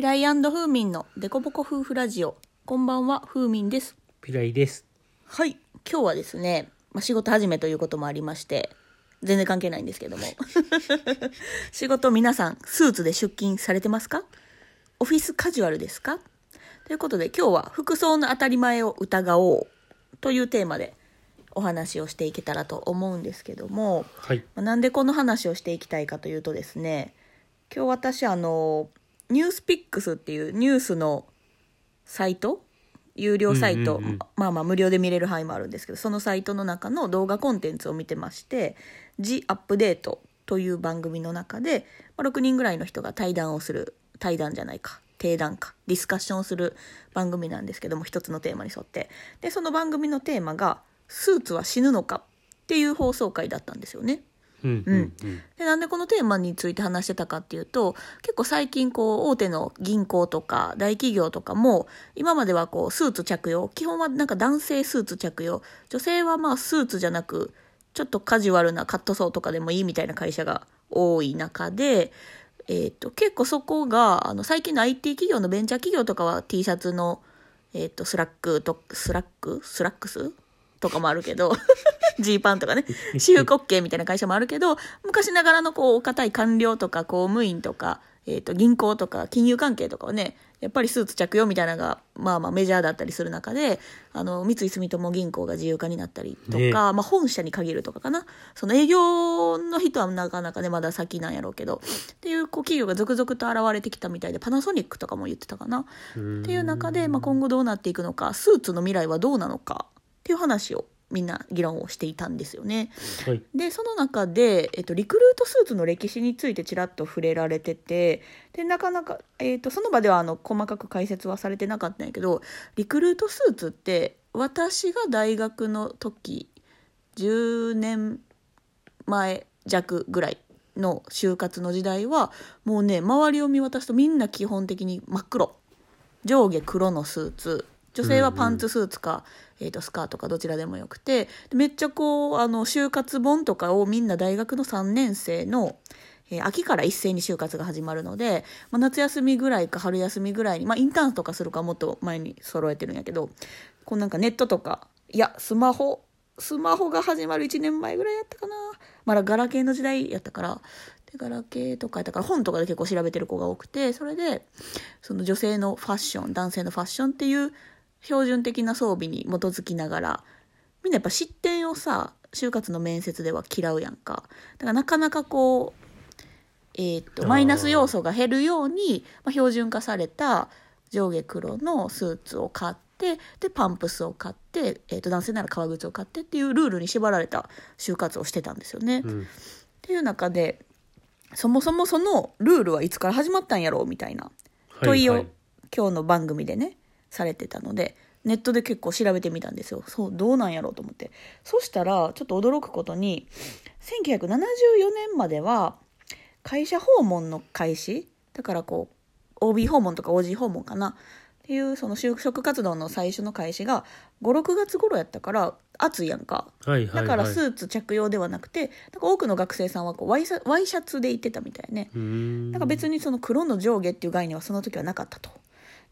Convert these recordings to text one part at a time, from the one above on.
平井風民のデコボコ夫婦ラジオ。こんばんは、風民です。ピライです。はい、今日はですね、まあ、仕事始めということもありまして、全然関係ないんですけども。仕事皆さん、スーツで出勤されてますか？オフィスカジュアルですか？ということで今日は服装の当たり前を疑おうというテーマでお話をしていけたらと思うんですけども、はい。まあなんでこの話をしていきたいかというとですね今日私あのニュースピックスっていうニュースのサイト？有料サイト、うんうんうん。まあまあ無料で見れる範囲もあるんですけどそのサイトの中の動画コンテンツを見てまして「ジ・アップデート」という番組の中で、まあ、6人ぐらいの人が対談をする対談じゃないか。定談か。ディスカッションをする番組なんですけども一つのテーマに沿って。でその番組のテーマが「スーツは死ぬのか?」っていう放送回だったんですよね。うん。うん。うん。でなんでこのテーマについて話してたかっていうと結構最近こう大手の銀行とか大企業とかも今まではこうスーツ着用基本はなんか男性スーツ着用。女性はまあスーツじゃなくちょっとカジュアルなカットソーとかでもいいみたいな会社が多い中で、えー、と結構そこがあの最近の IT 企業のベンチャー企業とかは T シャツの、えー、とスラックとスラック？スラックス？とかもあるけどジーパンとかね私服 OK みたいな会社もあるけど昔ながらのこうお堅い官僚とか公務員とか、えー、と銀行とか金融関係とかはねやっぱりスーツ着用みたいなのがまあまあメジャーだったりする中であの三井住友銀行が自由化になったりとか、ね。まあ、本社に限るとかかな。その営業の人はなかなかねまだ先なんやろうけどっていうこう企業が続々と現れてきたみたいでパナソニックとかも言ってたかな。うん。っていう中で、まあ、今後どうなっていくのかスーツの未来はどうなのかっていう話をみんな議論をしていたんですよね。はい。でその中で、えっと、リクルートスーツの歴史についてちらっと触れられててでなかなか、えっと、その場ではあの細かく解説はされてなかったんやけどリクルートスーツって私が大学の時10年前弱ぐらいの就活の時代はもうね周りを見渡すとみんな基本的に真っ黒上下黒のスーツ女性はパンツスーツか、えー、とスカートかどちらでもよくてでめっちゃこうあの就活本とかをみんな大学の3年生の、えー秋から一斉に就活が始まるので、まあ、夏休みぐらいか春休みぐらいに、まあ、インターンとかするかもっと前に揃えてるんやけどこうなんかネットとかいやスマホスマホが始まる1年前ぐらいやったかな。まだガラケーの時代やったからでガラケーとかやったから本とかで結構調べてる子が多くてそれでその女性のファッション男性のファッションっていう標準的な装備に基づきながらみんなやっぱ失点をさ就活の面接では嫌うやんかだからなかなかこうえーっとあーマイナス要素が減るように、まあ、標準化された上下黒のスーツを買ってでパンプスを買って、えーっと男性なら革靴を買ってっていうルールに縛られた就活をしてたんですよね。うん。っていう中でそもそもそのルールはいつから始まったんやろうみたいな問いをはい今日の番組でねされてたのでネットで結構調べてみたんですよそうどうなんやろうと思ってそしたらちょっと驚くことに1974年までは会社訪問の開始？だからこう OB 訪問とか OG 訪問かな？っていうその就職活動の最初の開始が56月頃やったから暑いやんかはいはいはい。だからスーツ着用ではなくてなんか多くの学生さんはこうワイシャワイシャツで行ってたみたいね。なんか別にその黒の上下っていう概念はその時はなかったと。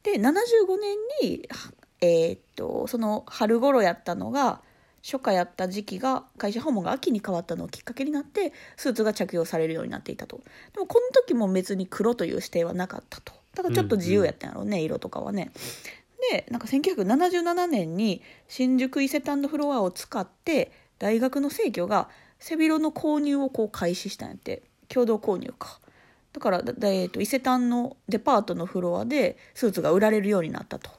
で75年に、はえーっとその春頃やったのが初夏やった時期が会社訪問が秋に変わったのをきっかけになってスーツが着用されるようになっていたと。でもこの時も別に黒という指定はなかったと。だからちょっと自由やったんやろうね、色とかはね。でなんか1977年に新宿伊勢丹のフロアを使って大学の生協が背広の購入をこう開始したんやって。共同購入かだからだだえーと伊勢丹のデパートのフロアでスーツが売られるようになったと。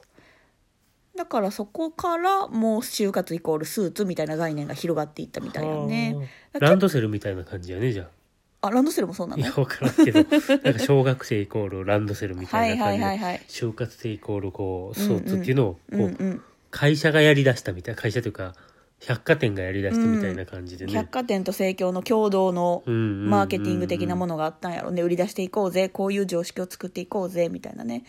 だからそこからもう就活イコールスーツみたいな概念が広がっていったみたいなね。ランドセルみたいな感じやね、じゃあ。ランドセルもそうなあ。の？いや、わからんけど、なんか小学生イコールランドセルみたいなはい感じで、はいはいはい就活生イコールこう、スーツっていうのを、こう、うんうん。会社がやり出したみたいな、会社というか、百貨店がやり出したみたいな感じでね。百貨店と生協の共同のマーケティング的なものがあったんやろ。ね売り出していこうぜ。こういう常識を作っていこうぜみたいなね。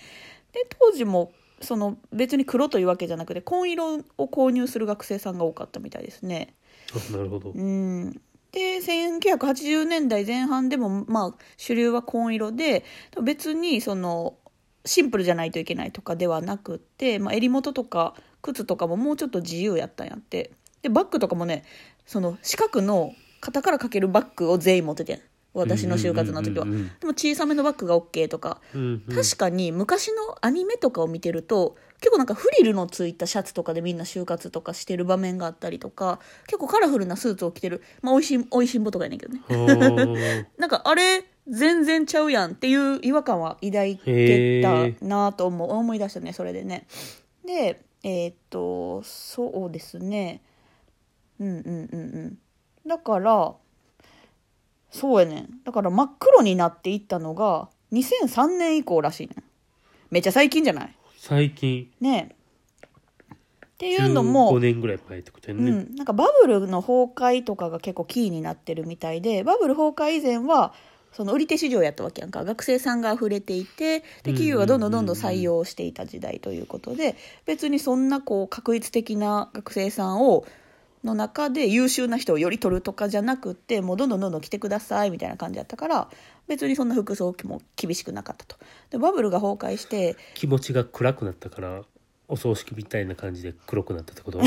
で当時もその別に黒というわけじゃなくて紺色を購入する学生さんが多かったみたいですね。あなるほど。うん。で1980年代前半でもまあ主流は紺色で別にそのシンプルじゃないといけないとかではなくって、まあ、襟元とか靴とかももうちょっと自由やったんやってでバッグとかもねその四角の肩からかけるバッグを全員持っててん。私の就活の時は、うんうんうんうんでも小さめのバッグが OK とか。うんうん。確かに昔のアニメとかを見てると結構なんかフリルのついたシャツとかでみんな就活とかしてる場面があったりとか結構カラフルなスーツを着てる。まあおいしんおいしんぼとかやねんけどね。なんかあれ全然ちゃうやんっていう違和感は抱いてたなと思う。思い出したねそれでね。でえーっとそうですねうんうんうんうん。だからそうやねん。だから真っ黒になっていったのが2003年以降らしいねん。めっちゃ最近じゃない？最近。ねえ。っていうのも15年ぐらい前ってことやね、うん、なんかバブルの崩壊とかが結構キーになってるみたいでバブル崩壊以前はその売り手市場やったわけやんか。学生さんが溢れていてで企業がどんどんどんどん採用していた時代ということで別にそんなこう確率的な学生さんをの中で優秀な人をより取るとかじゃなくってもうどんどんどんどん来てくださいみたいな感じやったから別にそんな服装も厳しくなかったと。でバブルが崩壊して気持ちが暗くなったからお葬式みたいな感じで黒くなったってこと？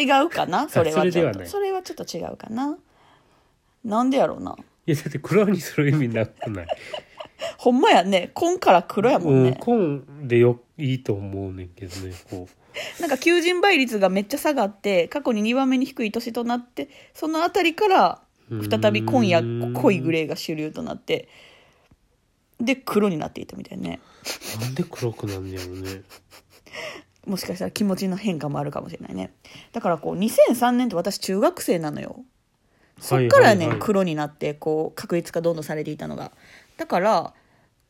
違うかな？それはちょっと。それではちょっと違うかな？なんでやろうな？いやだって黒にする意味なくない？ほんまやね。紺から黒やもんうんね、紺でよいいと思うねんけどねこ なんか求人倍率がめっちゃ下がって過去に2番目に低い年となってそのあたりからう再び紺やうん。濃いグレーが主流となってで黒になっていったみたいね。なんで黒くなんねやろね。もしかしたら気持ちの変化もあるかもしれないね。だからこう2003年って私中学生なのよ。そっからね、黒になってこう確率化どんどんされていたのが。だから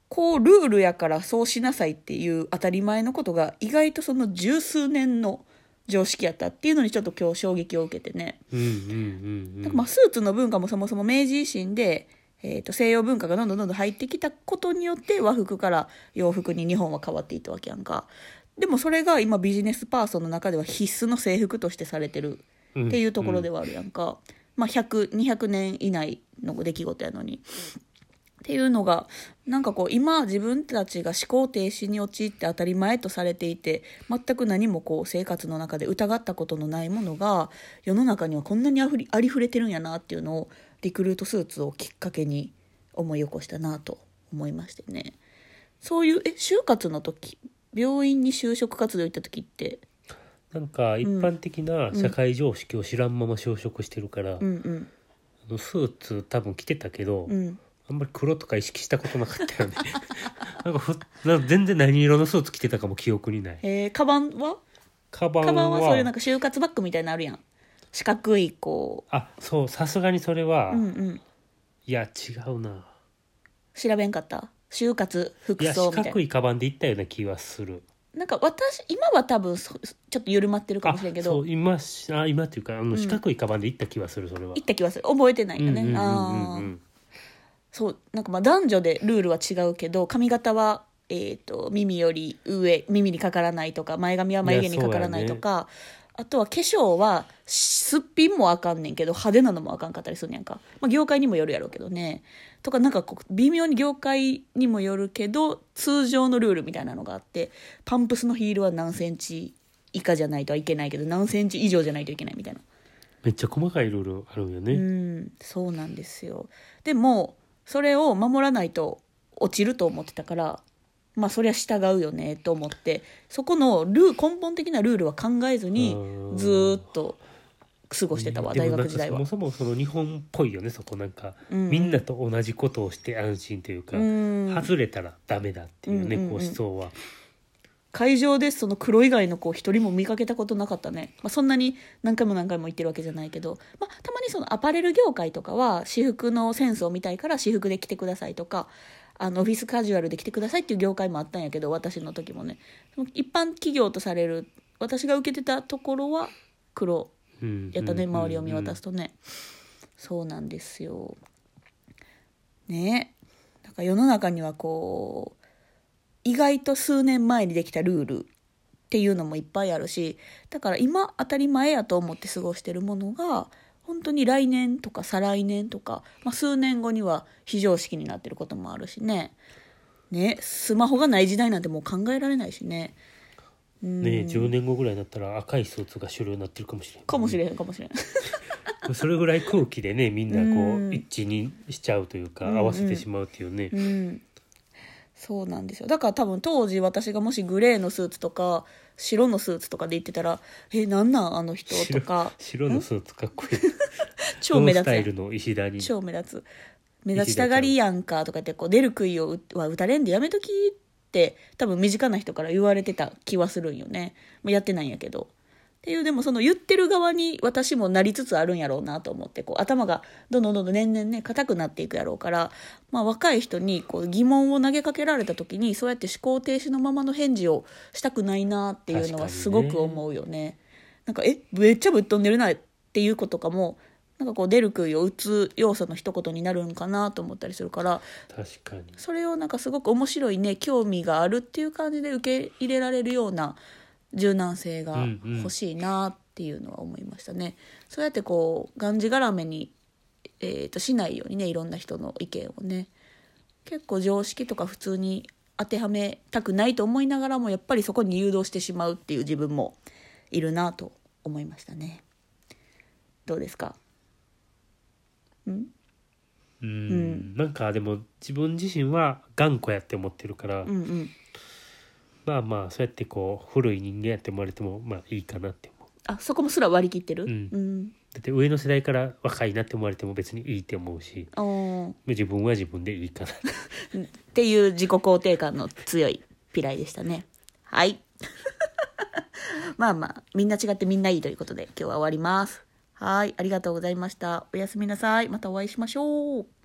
こうルールやからそうしなさいっていう当たり前のことが意外とその十数年の常識やったっていうのにちょっと今日衝撃を受けてね、うんうんうんうん。まあ、スーツの文化もそもそも明治維新で、えー、と西洋文化がどんどんどんどん入ってきたことによって和服から洋服に日本は変わっていったわけやんか。でもそれが今ビジネスパーソンの中では必須の制服としてされてるっていうところではあるやんか、まあ100200年以内の出来事やのに。っていうのがなんかこう今自分たちが思考停止に陥って当たり前とされていて全く何もこう生活の中で疑ったことのないものが世の中にはこんなにあふりありふれてるんやなっていうのをリクルートスーツをきっかけに思い起こしたなと思いましてね。そういうえ就活の時病院に就職活動行った時って？なんか一般的な社会常識を知らんまま就職してるから、うん。うんあのスーツ多分着てたけど、うんあんまり黒とか意識したことなかったよね。なんかふなんか全然何色のスーツ着てたかも記憶にない。えー、カバンは？カバンは。カバンはそういうなんか就活バッグみたいなのあるやん。四角いこあそうさすがにそれは、ううんうん。いや違うな。調べんかった？就活服いや四装みたいな。角いカバンで行ったような気はする。なんか私今は多分そちょっと緩まってるかあもしれんけど。そう今しあ今っていうかあのん。四角いカバンで行った気はするそれは。行った気はする。覚えてないよね、うんうんうんうんああそうなんかまあ男女でルールは違うけど髪型は、えー、と耳より上耳にかからないとか前髪は眉毛にかからないとかあとは化粧はすっぴんもあかんねんけど派手なのもあかんかったりするんやんか、まあ、業界にもよるやろうけどね。とかなんかこう微妙に業界にもよるけど通常のルールみたいなのがあってパンプスのヒールは何センチ以下じゃないといけないけど何センチ以上じゃないといけないみたいな。めっちゃ細かいルールあるんよね、うんそうなんですよ。でもそれを守らないと落ちると思ってたからまあそりゃ従うよねと思ってそこのルー根本的なルールは考えずにうん。ずーっと過ごしてたわ大学時代は。かそもそもその日本っぽいよねそこなんか、うん。みんなと同じことをして安心というか、うん。外れたらダメだっていうね、うんうんうん。こう思想は会場でその黒以外の子一人も見かけたことなかったね、まあ、そんなに何回も何回も言ってるわけじゃないけど、まあ、たまにそのアパレル業界とかは私服のセンスを見たいから私服で着てくださいとかあのオフィスカジュアルで着てくださいっていう業界もあったんやけど私の時もね。一般企業とされる私が受けてたところは黒うんやったねうん周りを見渡すとね、そうなんですよ。ね。だから世の中にはこう意外と数年前にできたルールっていうのもいっぱいあるしだから今当たり前やと思って過ごしてるものが本当に来年とか再来年とか、まあ、数年後には非常識になってることもあるしね。ねスマホがない時代なんてもう考えられないしね。うん。ね10年後ぐらいになったら赤いスーツが主流になってるかもしれん。かもしれへんかもしれん。それぐらい空気でねみんなこうん。う一致にしちゃうというかうんうん。合わせてしまうっていうね。うんそうなんですよ。だから多分当時私がもしグレーのスーツとか白のスーツとかで言ってたら「えなんなんあの人」とか。白のスーツかっこいい。超目立つ。超目立つ目立ちたがりやんかとかってこう出る杭をうは打たれんでやめときって多分身近な人から言われてた気はするんよね、まあ、やってないんやけどっていうでもその言ってる側に私もなりつつあるんやろうなと思ってこう頭がどんどんどんどん年々ね硬くなっていくやろうから、まあ、若い人にこう疑問を投げかけられた時にそうやって思考停止のままの返事をしたくないなっていうのはすごく思うよね。なんかえめっちゃぶっ飛んでるなっていう子とかもなんかこう出る杭を打つ要素の一言になるんかなと思ったりするから確かにそれをなんかすごく面白いね興味があるっていう感じで受け入れられるような柔軟性が欲しいなっていうのは思いましたね。そうやってこうがんじがらめに、えー、としないようにねいろんな人の意見をね。結構常識とか普通に当てはめたくないと思いながらもやっぱりそこに誘導してしまうっていう自分もいるなと思いましたね。どうですか？ん？うん。なんかでも自分自身は頑固やって思ってるから、うんうんまあまあそうやってこう古い人間やって思われてもまあいいかなって思う。あそこもすら割り切ってる？うん。うん。だって上の世代から若いなって思われても別にいいって思うし。自分は自分でいいかな。っていう自己肯定感の強いピライでしたね。はい。まあまあみんな違ってみんないいということで今日は終わります。はい。ありがとうございました。おやすみなさい。またお会いしましょう